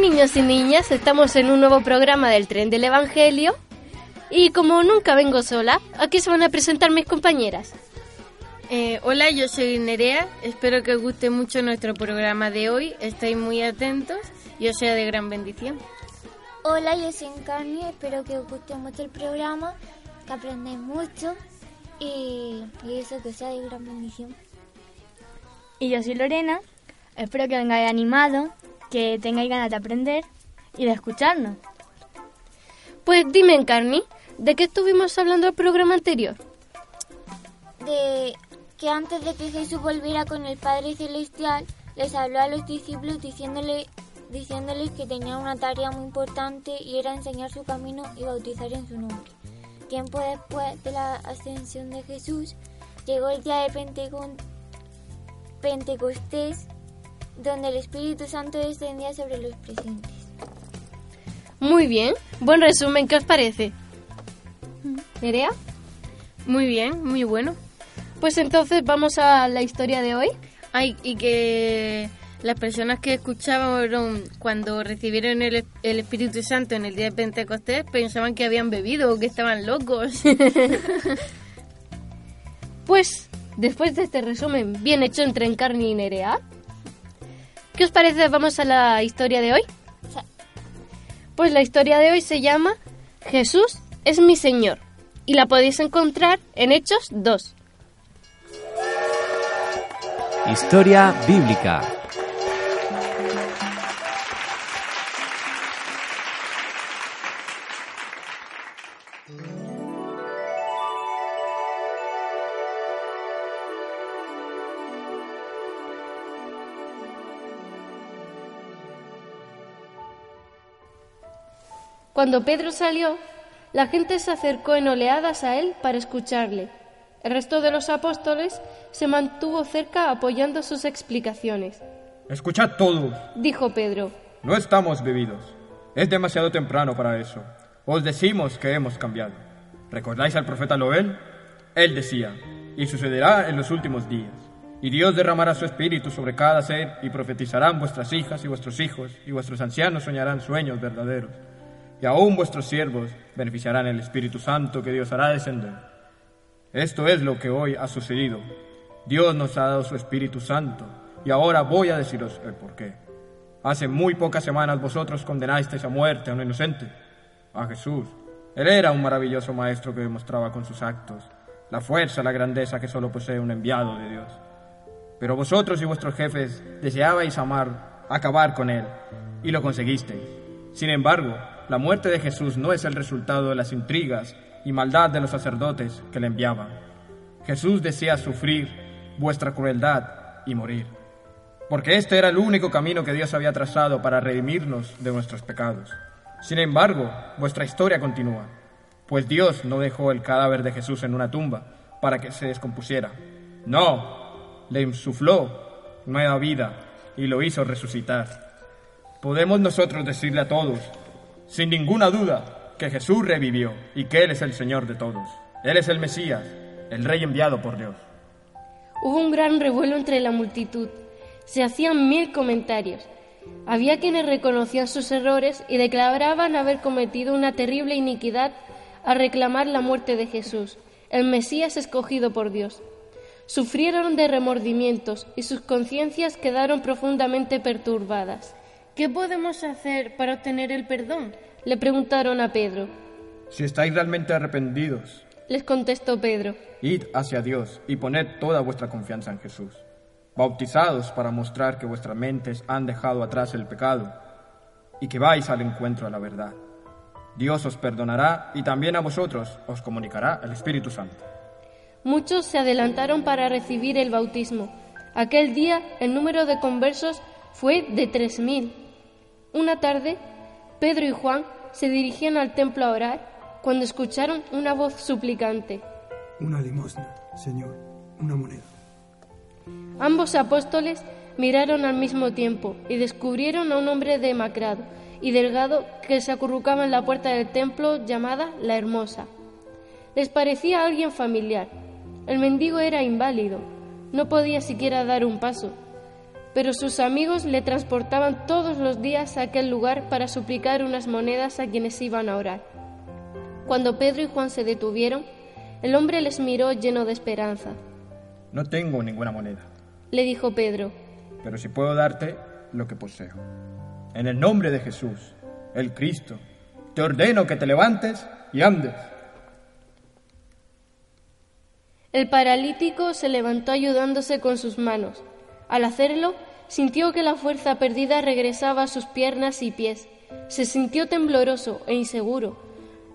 niños y niñas, estamos en un nuevo programa del Tren del Evangelio y como nunca vengo sola, aquí se van a presentar mis compañeras. Eh, hola, yo soy Nerea, espero que os guste mucho nuestro programa de hoy, estáis muy atentos y os sea de gran bendición. Hola, yo soy Encarni, espero que os guste mucho el programa, que aprendáis mucho y, y eso que sea de gran bendición. Y yo soy Lorena, espero que vengáis animados, que tengáis ganas de aprender y de escucharnos. Pues dime, Encarni, ¿de qué estuvimos hablando el programa anterior? De que antes de que Jesús volviera con el Padre Celestial, les habló a los discípulos diciéndole, diciéndoles que tenía una tarea muy importante y era enseñar su camino y bautizar en su nombre. Tiempo después de la ascensión de Jesús, llegó el día de Penteco- Pentecostés, donde el Espíritu Santo descendía sobre los presentes. Muy bien, buen resumen, ¿qué os parece? ¿Nerea? Muy bien, muy bueno. Pues entonces vamos a la historia de hoy. Ay, y que las personas que escuchaban cuando recibieron el, el Espíritu Santo en el día de Pentecostés pensaban que habían bebido o que estaban locos. Pues, después de este resumen bien hecho entre Encarni y Nerea, ¿qué os parece? Vamos a la historia de hoy. Pues la historia de hoy se llama Jesús es mi Señor y la podéis encontrar en Hechos 2. Historia bíblica. Cuando Pedro salió, la gente se acercó en oleadas a él para escucharle. El resto de los apóstoles se mantuvo cerca apoyando sus explicaciones. Escuchad todos, Dijo Pedro, no estamos bebidos. Es demasiado temprano para eso. Os decimos que hemos cambiado. ¿Recordáis al profeta Loel? Él decía, y sucederá en los últimos días. Y Dios derramará su espíritu sobre cada ser y profetizarán vuestras hijas y vuestros hijos y vuestros ancianos soñarán sueños verdaderos. Y aún vuestros siervos beneficiarán el Espíritu Santo que Dios hará descender. Esto es lo que hoy ha sucedido. Dios nos ha dado su Espíritu Santo y ahora voy a deciros el porqué. Hace muy pocas semanas vosotros condenasteis a muerte a un inocente, a Jesús. Él era un maravilloso maestro que demostraba con sus actos la fuerza, la grandeza que solo posee un enviado de Dios. Pero vosotros y vuestros jefes deseabais amar, acabar con él, y lo conseguisteis. Sin embargo, la muerte de Jesús no es el resultado de las intrigas y maldad de los sacerdotes que le enviaban. Jesús desea sufrir vuestra crueldad y morir, porque este era el único camino que Dios había trazado para redimirnos de nuestros pecados. Sin embargo, vuestra historia continúa, pues Dios no dejó el cadáver de Jesús en una tumba para que se descompusiera. No, le insufló nueva vida y lo hizo resucitar. Podemos nosotros decirle a todos, sin ninguna duda, que Jesús revivió y que Él es el Señor de todos. Él es el Mesías, el rey enviado por Dios. Hubo un gran revuelo entre la multitud. Se hacían mil comentarios. Había quienes reconocían sus errores y declaraban haber cometido una terrible iniquidad al reclamar la muerte de Jesús, el Mesías escogido por Dios. Sufrieron de remordimientos y sus conciencias quedaron profundamente perturbadas. ¿Qué podemos hacer para obtener el perdón? Le preguntaron a Pedro. Si estáis realmente arrepentidos, Les contestó Pedro. id hacia Dios y poned toda vuestra confianza en Jesús. Bautizados para mostrar que vuestras mentes han dejado atrás el pecado y que vais al encuentro de la verdad. Dios os perdonará y también a vosotros os comunicará el Espíritu Santo. Muchos se adelantaron para recibir el bautismo. Aquel día el número de conversos fue de tres mil. Una tarde, Pedro y Juan se dirigían al templo a orar cuando escucharon una voz suplicante. Una limosna, Señor, una moneda. Ambos apóstoles miraron al mismo tiempo y descubrieron a un hombre demacrado y delgado que se acurrucaba en la puerta del templo llamada La Hermosa. Les parecía alguien familiar. El mendigo era inválido, no podía siquiera dar un paso, pero sus amigos le transportaban todos los días a aquel lugar para suplicar unas monedas a quienes iban a orar. Cuando Pedro y Juan se detuvieron, el hombre les miró lleno de esperanza. No tengo ninguna moneda, Le dijo Pedro, pero sí puedo darte lo que poseo. En el nombre de Jesús, el Cristo, te ordeno que te levantes y andes. El paralítico se levantó ayudándose con sus manos. Al hacerlo, sintió que la fuerza perdida regresaba a sus piernas y pies. Se sintió tembloroso e inseguro.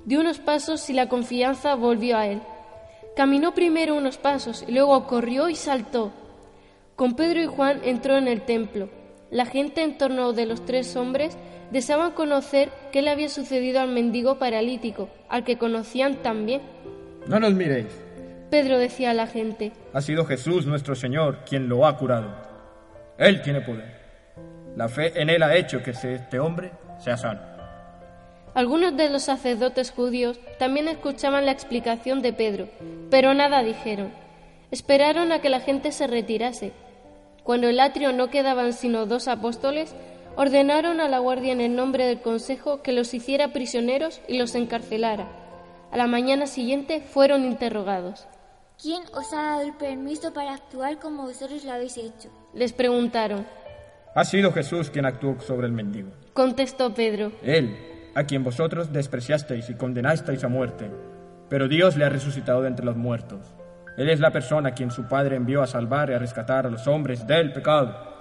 Dio unos pasos y la confianza volvió a él. Caminó primero unos pasos y luego corrió y saltó. Con Pedro y Juan entró en el templo. La gente en torno de los tres hombres deseaban conocer qué le había sucedido al mendigo paralítico, al que conocían tan bien. No nos miréis. Pedro decía a la gente, Ha sido Jesús nuestro Señor quien lo ha curado. Él tiene poder. La fe en Él ha hecho que este hombre sea sano. Algunos de los sacerdotes judíos también escuchaban la explicación de Pedro, pero nada dijeron. Esperaron a que la gente se retirase. Cuando el atrio no quedaban sino dos apóstoles, ordenaron a la guardia en el nombre del consejo que los hiciera prisioneros y los encarcelara. A la mañana siguiente fueron interrogados. ¿Quién os ha dado el permiso para actuar como vosotros lo habéis hecho? Les preguntaron. Ha sido Jesús quien actuó sobre el mendigo. Contestó Pedro. Él, a quien vosotros despreciasteis y condenasteis a muerte, pero Dios le ha resucitado de entre los muertos. Él es la persona a quien su Padre envió a salvar y a rescatar a los hombres del pecado.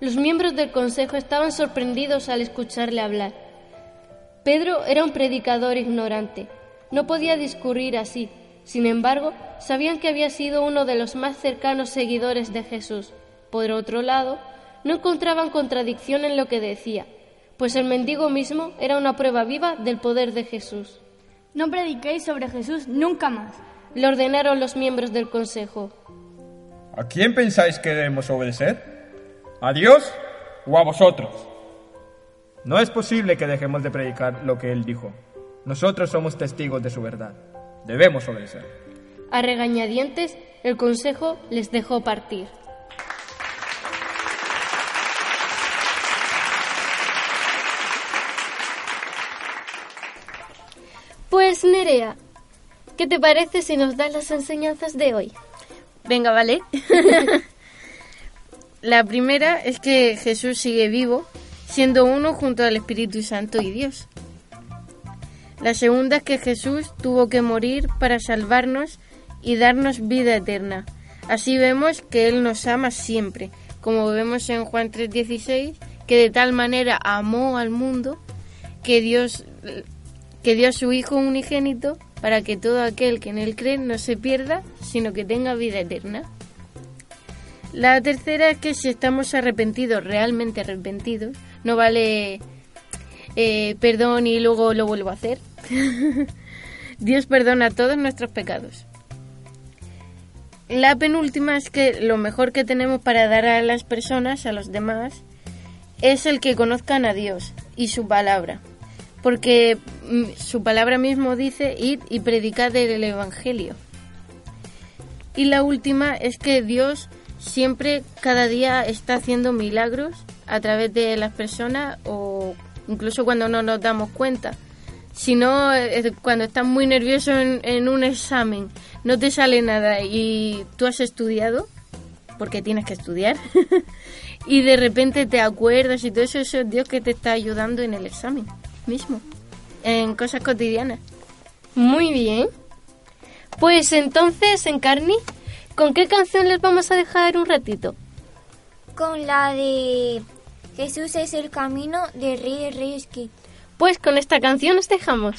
Los miembros del consejo estaban sorprendidos al escucharle hablar. Pedro era un predicador ignorante. No podía discurrir así. Sin embargo, sabían que había sido uno de los más cercanos seguidores de Jesús. Por otro lado, no encontraban contradicción en lo que decía, pues el mendigo mismo era una prueba viva del poder de Jesús. No prediquéis sobre Jesús nunca más. Le ordenaron los miembros del consejo. ¿A quién pensáis que debemos obedecer? ¿A Dios o a vosotros? No es posible que dejemos de predicar lo que Él dijo. Nosotros somos testigos de su verdad. Debemos obedecer. A regañadientes, el consejo les dejó partir. Pues Nerea, ¿qué te parece si nos das las enseñanzas de hoy? Venga, vale. La primera es que Jesús sigue vivo, siendo uno junto al Espíritu Santo y Dios. La segunda es que Jesús tuvo que morir para salvarnos y darnos vida eterna. Así vemos que Él nos ama siempre, como vemos en Juan 3:16, que de tal manera amó al mundo que Dios que dio a su Hijo unigénito para que todo aquel que en Él cree no se pierda, sino que tenga vida eterna. La tercera es que si estamos arrepentidos, realmente arrepentidos, no vale eh, perdón y luego lo vuelvo a hacer. Dios perdona todos nuestros pecados. La penúltima es que lo mejor que tenemos para dar a las personas, a los demás, es el que conozcan a Dios y su palabra. Porque mm, su palabra mismo dice, id y predicad el Evangelio. Y la última es que Dios siempre, cada día, está haciendo milagros a través de las personas o incluso cuando no nos damos cuenta. Si no, eh, cuando estás muy nervioso en, en un examen, no te sale nada y tú has estudiado, porque tienes que estudiar, y de repente te acuerdas y todo eso, eso es Dios que te está ayudando en el examen mismo, en cosas cotidianas. Muy bien. Pues entonces, Encarni, ¿con qué canción les vamos a dejar un ratito? Con la de Jesús es el camino de Rey de Reyes Kid. Pues con esta canción os dejamos.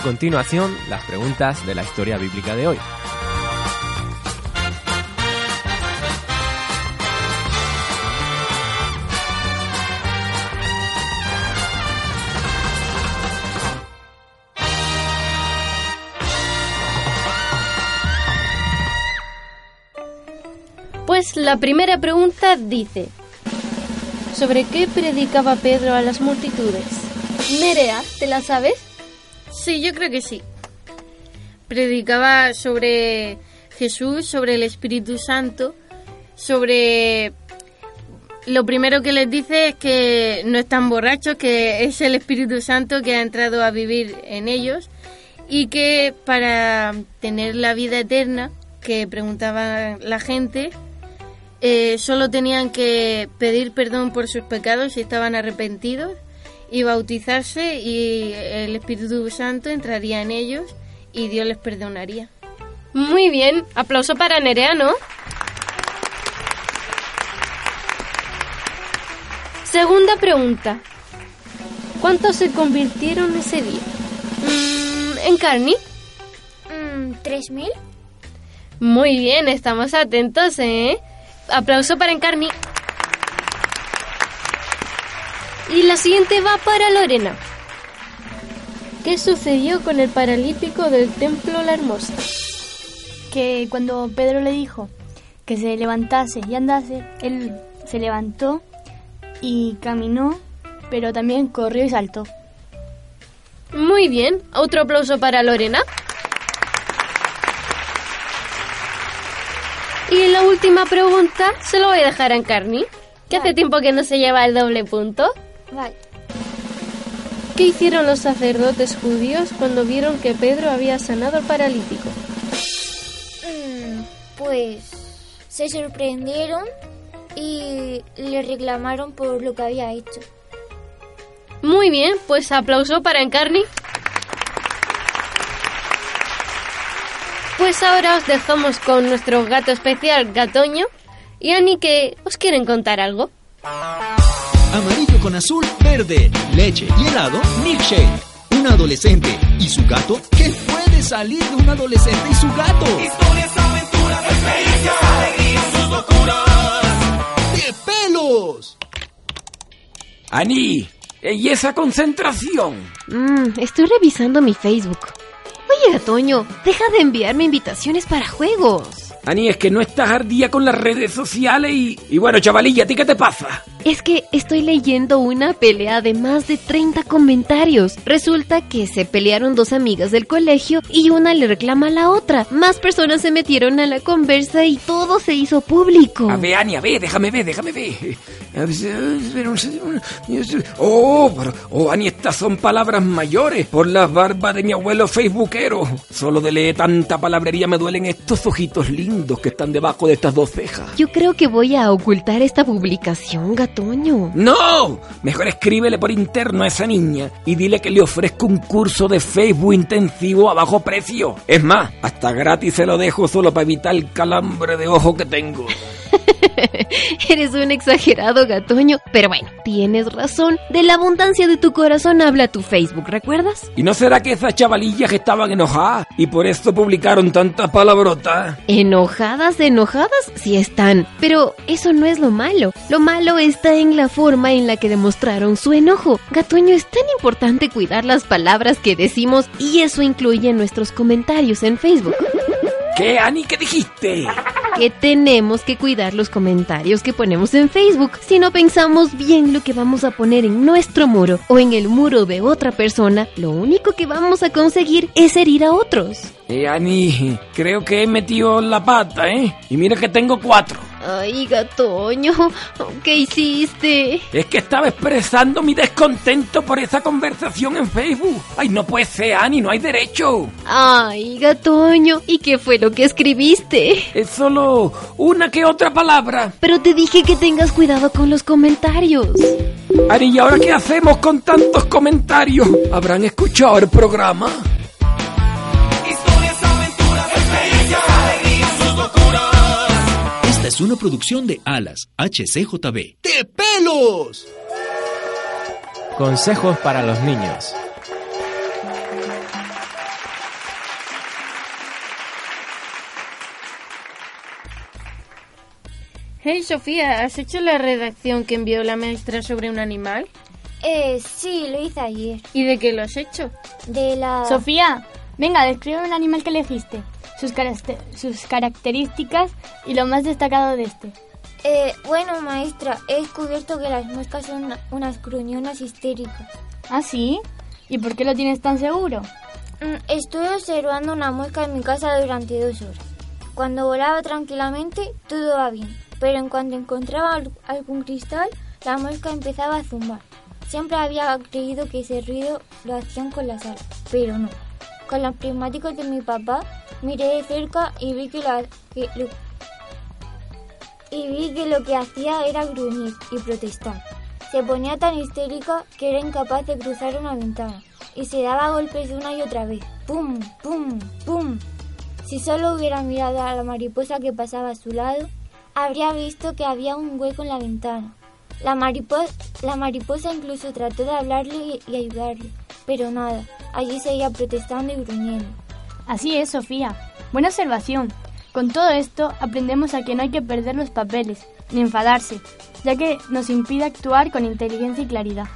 Continuación, las preguntas de la historia bíblica de hoy. Pues la primera pregunta dice, ¿sobre qué predicaba Pedro a las multitudes? Nerea, ¿te la sabes? Sí, yo creo que sí. Predicaba sobre Jesús, sobre el Espíritu Santo, sobre... Lo primero que les dice es que no están borrachos, que es el Espíritu Santo que ha entrado a vivir en ellos y que para tener la vida eterna, que preguntaba la gente, eh, solo tenían que pedir perdón por sus pecados si estaban arrepentidos y bautizarse y el Espíritu Santo entraría en ellos y Dios les perdonaría. Muy bien, aplauso para Nerea, ¿no? Segunda pregunta. ¿Cuántos se convirtieron ese día? Mm, ¿En Carni? Mm, ¿Tres mil? Muy bien, estamos atentos, ¿eh? Aplauso para Encarni. Y la siguiente va para Lorena. ¿Qué sucedió con el paralítico del templo La Hermosa? Que cuando Pedro le dijo que se levantase y andase, él se levantó y caminó, pero también corrió y saltó. Muy bien, otro aplauso para Lorena. Y la última pregunta se lo voy a dejar a Encarni, que hace tiempo que no se lleva el doble punto. Vale. ¿Qué hicieron los sacerdotes judíos cuando vieron que Pedro había sanado al paralítico? Mm, pues se sorprendieron y le reclamaron por lo que había hecho. Muy bien, pues aplauso para Encarni. Pues ahora os dejamos con nuestro gato especial, Gatoño, y Ani que os quieren contar algo. Amarillo con azul, verde, leche y helado, milkshake. Un adolescente y su gato. ¿Qué puede salir de un adolescente y su gato? Historias, aventuras, experiencias, alegrías, sus locuras. ¡De pelos! Ani, ¿y esa concentración? Mm, estoy revisando mi Facebook. Oye, Gatoño, deja de enviarme invitaciones para juegos. Ani, es que no estás ardía con las redes sociales y... Y bueno, chavalilla, ¿a ti qué te pasa? Es que estoy leyendo una pelea de más de 30 comentarios. Resulta que se pelearon dos amigas del colegio y una le reclama a la otra. Más personas se metieron a la conversa y todo se hizo público. A ver, Ani, a ver, déjame ver, déjame ver. Un segundo. Oh, pero- oh, Ani, estas son palabras mayores por las barbas de mi abuelo facebookero. Solo de leer tanta palabrería me duelen estos ojitos lindos que están debajo de estas dos cejas. Yo creo que voy a ocultar esta publicación, Gatoño. ¡No! Mejor escríbele por interno a esa niña y dile que le ofrezco un curso de Facebook intensivo a bajo precio. Es más, hasta gratis se lo dejo solo para evitar el calambre de ojo que tengo. Eres un exagerado, Gatoño. Pero bueno, tienes razón. De la abundancia de tu corazón habla tu Facebook, ¿recuerdas? ¿Y no será que esas chavalillas estaban enojadas y por eso publicaron tantas palabrotas? Enojadas, enojadas, sí están. Pero eso no es lo malo. Lo malo está en la forma en la que demostraron su enojo. Gatoño, es tan importante cuidar las palabras que decimos y eso incluye nuestros comentarios en Facebook. ¿Qué, Ani? ¿Qué dijiste? Que tenemos que cuidar los comentarios que ponemos en Facebook. Si no pensamos bien lo que vamos a poner en nuestro muro o en el muro de otra persona, lo único que vamos a conseguir es herir a otros. Eh, Ani, creo que he metido la pata, ¿eh? Y mira que tengo cuatro. Ay, Gatoño, ¿qué hiciste? Es que estaba expresando mi descontento por esa conversación en Facebook. Ay, no puede ser, Ani, no hay derecho. Ay, Gatoño, ¿y qué fue lo que escribiste? Es solo una que otra palabra. Pero te dije que tengas cuidado con los comentarios. Ani, ¿y ahora qué hacemos con tantos comentarios? ¿Habrán escuchado el programa? Es una producción de Alas, HCJB. ¡De pelos! Consejos para los niños. Hey Sofía, ¿has hecho la redacción que envió la maestra sobre un animal? Eh, sí, lo hice ayer. ¿Y de qué lo has hecho? De la... Sofía, venga, describe un animal que elegiste. Sus, sus características y lo más destacado de este. Eh, bueno, maestra, he descubierto que las moscas son una- unas gruñonas histéricas. ¿Ah, sí? ¿Y por qué lo tienes tan seguro? Mm, Estuve observando una mosca en mi casa durante dos horas. Cuando volaba tranquilamente, todo va bien. Pero en cuanto encontraba al- algún cristal, la mosca empezaba a zumbar. Siempre había creído que ese ruido lo hacían con las alas, pero no. Con los prismáticos de mi papá, miré de cerca y vi que, la, lo, y que lo que hacía era gruñir y protestar. Se ponía tan histérica que era incapaz de cruzar una ventana y se daba golpes una y otra vez. ¡Pum! ¡Pum! ¡Pum! Si solo hubiera mirado a la mariposa que pasaba a su lado, habría visto que había un hueco en la ventana. La, maripo- la mariposa incluso trató de hablarle y, y ayudarle, pero nada, allí seguía protestando y gruñendo. Así es, Sofía. Buena observación. Con todo esto aprendemos a que no hay que perder los papeles, ni enfadarse, ya que nos impide actuar con inteligencia y claridad.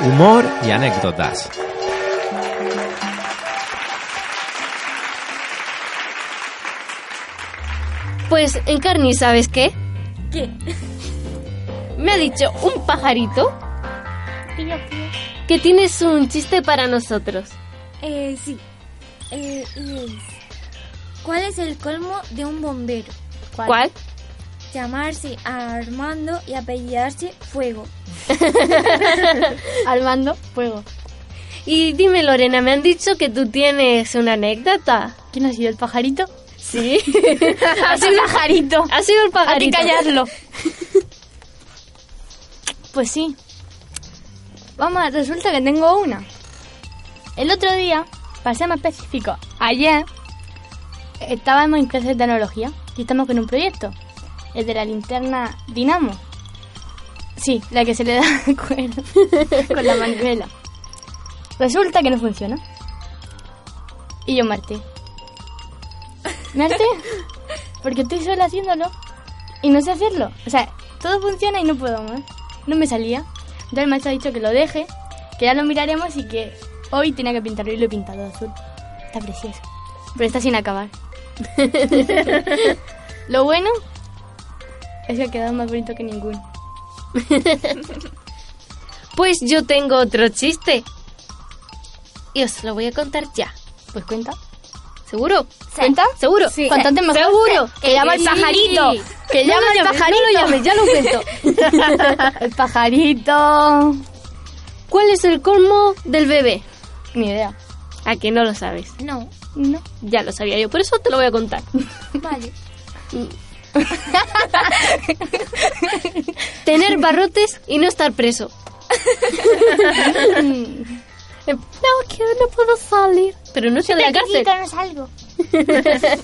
Humor y anécdotas. Pues, Encarni, ¿sabes qué? ¿Qué? Me ha dicho un pajarito que tienes un chiste para nosotros. Eh, sí. Eh, y es... ¿Cuál es el colmo de un bombero? ¿Cuál? Llamarse a Armando y apellidarse Fuego. Armando, fuego. Y dime, Lorena, me han dicho que tú tienes una anécdota. ¿Quién ha sido el pajarito? Sí. Ha sido el pajarito. Ha sido el pajarito. Hay que callarlo. Pues sí. Vamos, resulta que tengo una. El otro día, para ser más específico, ayer estábamos en clase de tecnología y estamos con un proyecto. El de la linterna Dinamo. Sí, la que se le da con la manivela. Resulta que no funciona. Y yo me porque estoy sola haciéndolo y no sé hacerlo. O sea, todo funciona y no puedo más. No me salía. Entonces el maestro ha dicho que lo deje, que ya lo miraremos y que hoy tenía que pintarlo y lo he pintado azul. Está precioso. Pero está sin acabar. lo bueno es que ha quedado más bonito que ninguno. Pues yo tengo otro chiste. Y os lo voy a contar ya. Pues cuenta. ¿Seguro? ¿Cuenta? ¿Seguro? Sí. Cuántate mejor. ¿Seguro? Que llama el Sí. pajarito. Que No llama el pajarito. No lo llames, ya lo cuento. el pajarito. ¿Cuál es el colmo del bebé? Ni idea. ¿A que no lo sabes? No. No. Ya lo sabía yo, por eso te lo voy a contar. Vale. Tener barrotes y no estar preso. no, que no puedo salir. Pero no estoy en la cárcel. no salgo.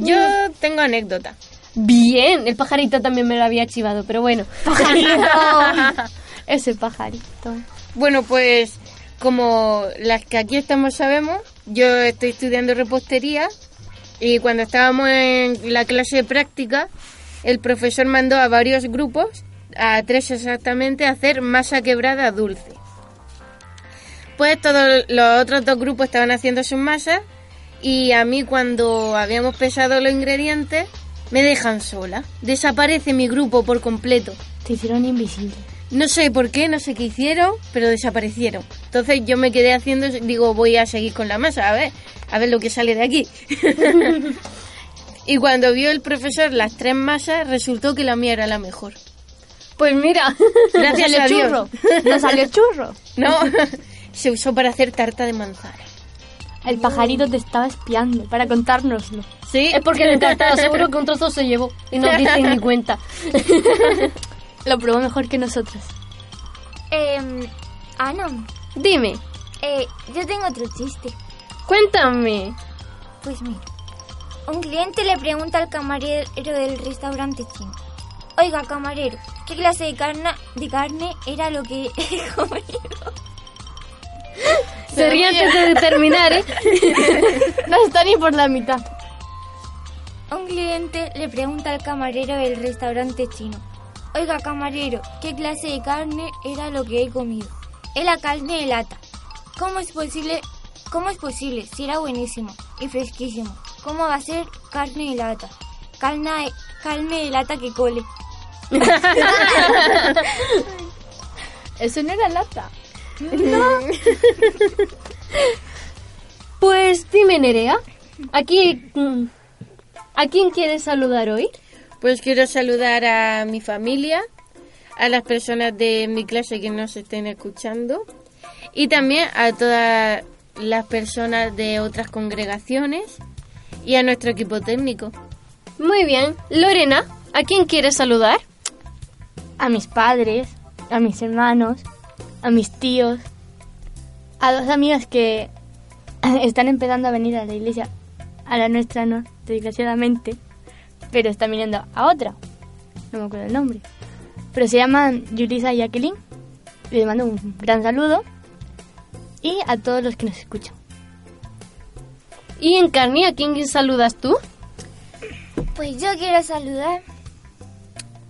Yo tengo anécdota. Bien, el pajarito también me lo había chivado, pero bueno. Ese pajarito. Bueno, pues como las que aquí estamos sabemos, yo estoy estudiando repostería y cuando estábamos en la clase de práctica, el profesor mandó a varios grupos, a tres exactamente, a hacer masa quebrada dulce. Pues todos los otros dos grupos estaban haciendo sus masas y a mí cuando habíamos pesado los ingredientes me dejan sola. Desaparece mi grupo por completo. Te hicieron invisible. No sé por qué, no sé qué hicieron, pero desaparecieron. Entonces yo me quedé haciendo, digo, voy a seguir con la masa, a ver, a ver lo que sale de aquí. y cuando vio el profesor las tres masas, resultó que la mía era la mejor. Pues mira, Gracias ¿No a salió Dios. churro? ¿No salió churro? No, se usó para hacer tarta de manzana. El pajarito te estaba espiando para contárnoslo. Sí, es porque le encantaba, seguro que un trozo se llevó y no dice ni cuenta. Lo probó mejor que nosotros. Eh, Ana, Dime, eh, yo tengo otro chiste. cuéntame. Pues mira, un cliente le pregunta al camarero del restaurante chino. Oiga, camarero, ¿qué clase de carne, de carne era lo que he comido? Se ríe antes de terminar, ¿eh? No está ni por la mitad. Un cliente le pregunta al camarero del restaurante chino. Oiga, camarero, ¿qué clase de carne era lo que he comido? Era carne de lata. ¿Cómo es posible? ¿Cómo es posible? Si era buenísimo y fresquísimo. ¿Cómo va a ser carne de lata? Carne, carne de lata que cole. Eso no era lata. No. Pues dime, Nerea, aquí, mm, ¿a quién quieres saludar hoy? Pues quiero saludar a mi familia, a las personas de mi clase que nos estén escuchando y también a todas las personas de otras congregaciones y a nuestro equipo técnico. Muy bien. Lorena, ¿a quién quieres saludar? A mis padres, a mis hermanos, a mis tíos, a dos amigas que están empezando a venir a la iglesia, a la nuestra no, desgraciadamente, pero están viniendo a otra, no me acuerdo el nombre, pero se llaman Yulisa y Jacqueline, les mando un gran saludo y a todos los que nos escuchan. ¿Y en Carni, a quién saludas tú? Pues yo quiero saludar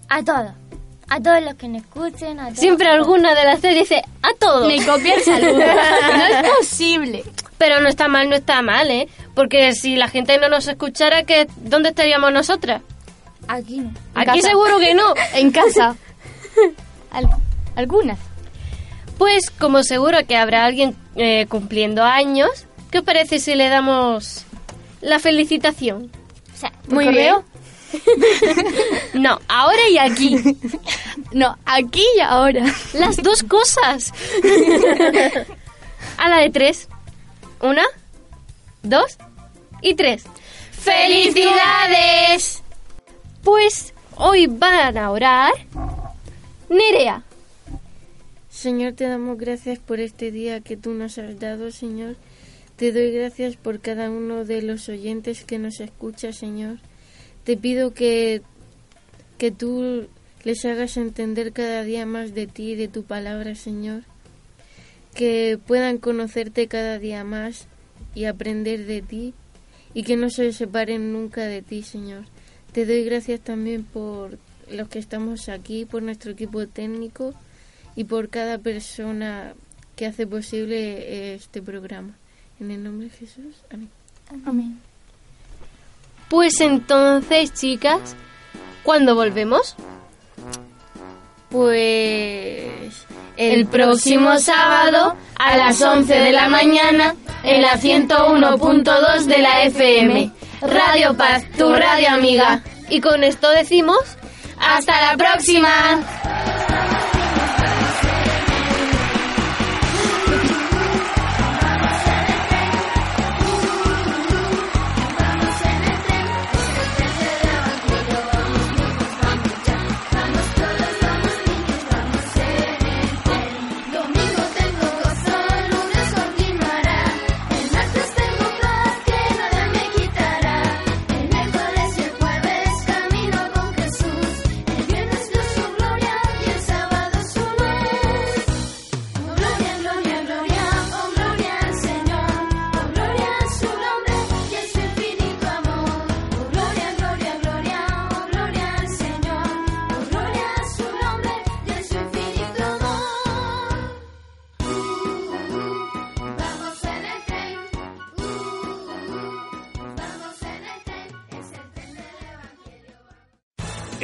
a todos. A todos los que nos escuchen. A todos Siempre alguna de las tres dice a todos. Me copia el saludo. no es posible. Pero no está mal, no está mal, ¿eh? Porque si la gente no nos escuchara, ¿qué, ¿dónde estaríamos nosotras? Aquí no. Aquí casa. seguro que no. En casa. Al- algunas. Pues como seguro que habrá alguien eh, cumpliendo años, ¿qué os parece si le damos la felicitación? O sea, ¿Por Muy correo? No, ahora y aquí. No, aquí y ahora. Las dos cosas. A la de tres. Una, dos y tres. ¡Felicidades! Pues hoy van a orar. Nerea, Señor, te damos gracias por este día que tú nos has dado, Señor. Te doy gracias por cada uno de los oyentes que nos escucha, Señor. Te pido que, que tú les hagas entender cada día más de ti y de tu palabra, Señor. Que puedan conocerte cada día más y aprender de ti y que no se separen nunca de ti, Señor. Te doy gracias también por los que estamos aquí, por nuestro equipo técnico y por cada persona que hace posible este programa. En el nombre de Jesús. Amén. Amén. pues entonces, chicas, ¿cuándo volvemos? Pues El próximo sábado a las 11 de la mañana en la 101.2 de la FM. Radio Paz, tu radio amiga. Y con esto decimos... ¡Hasta la próxima!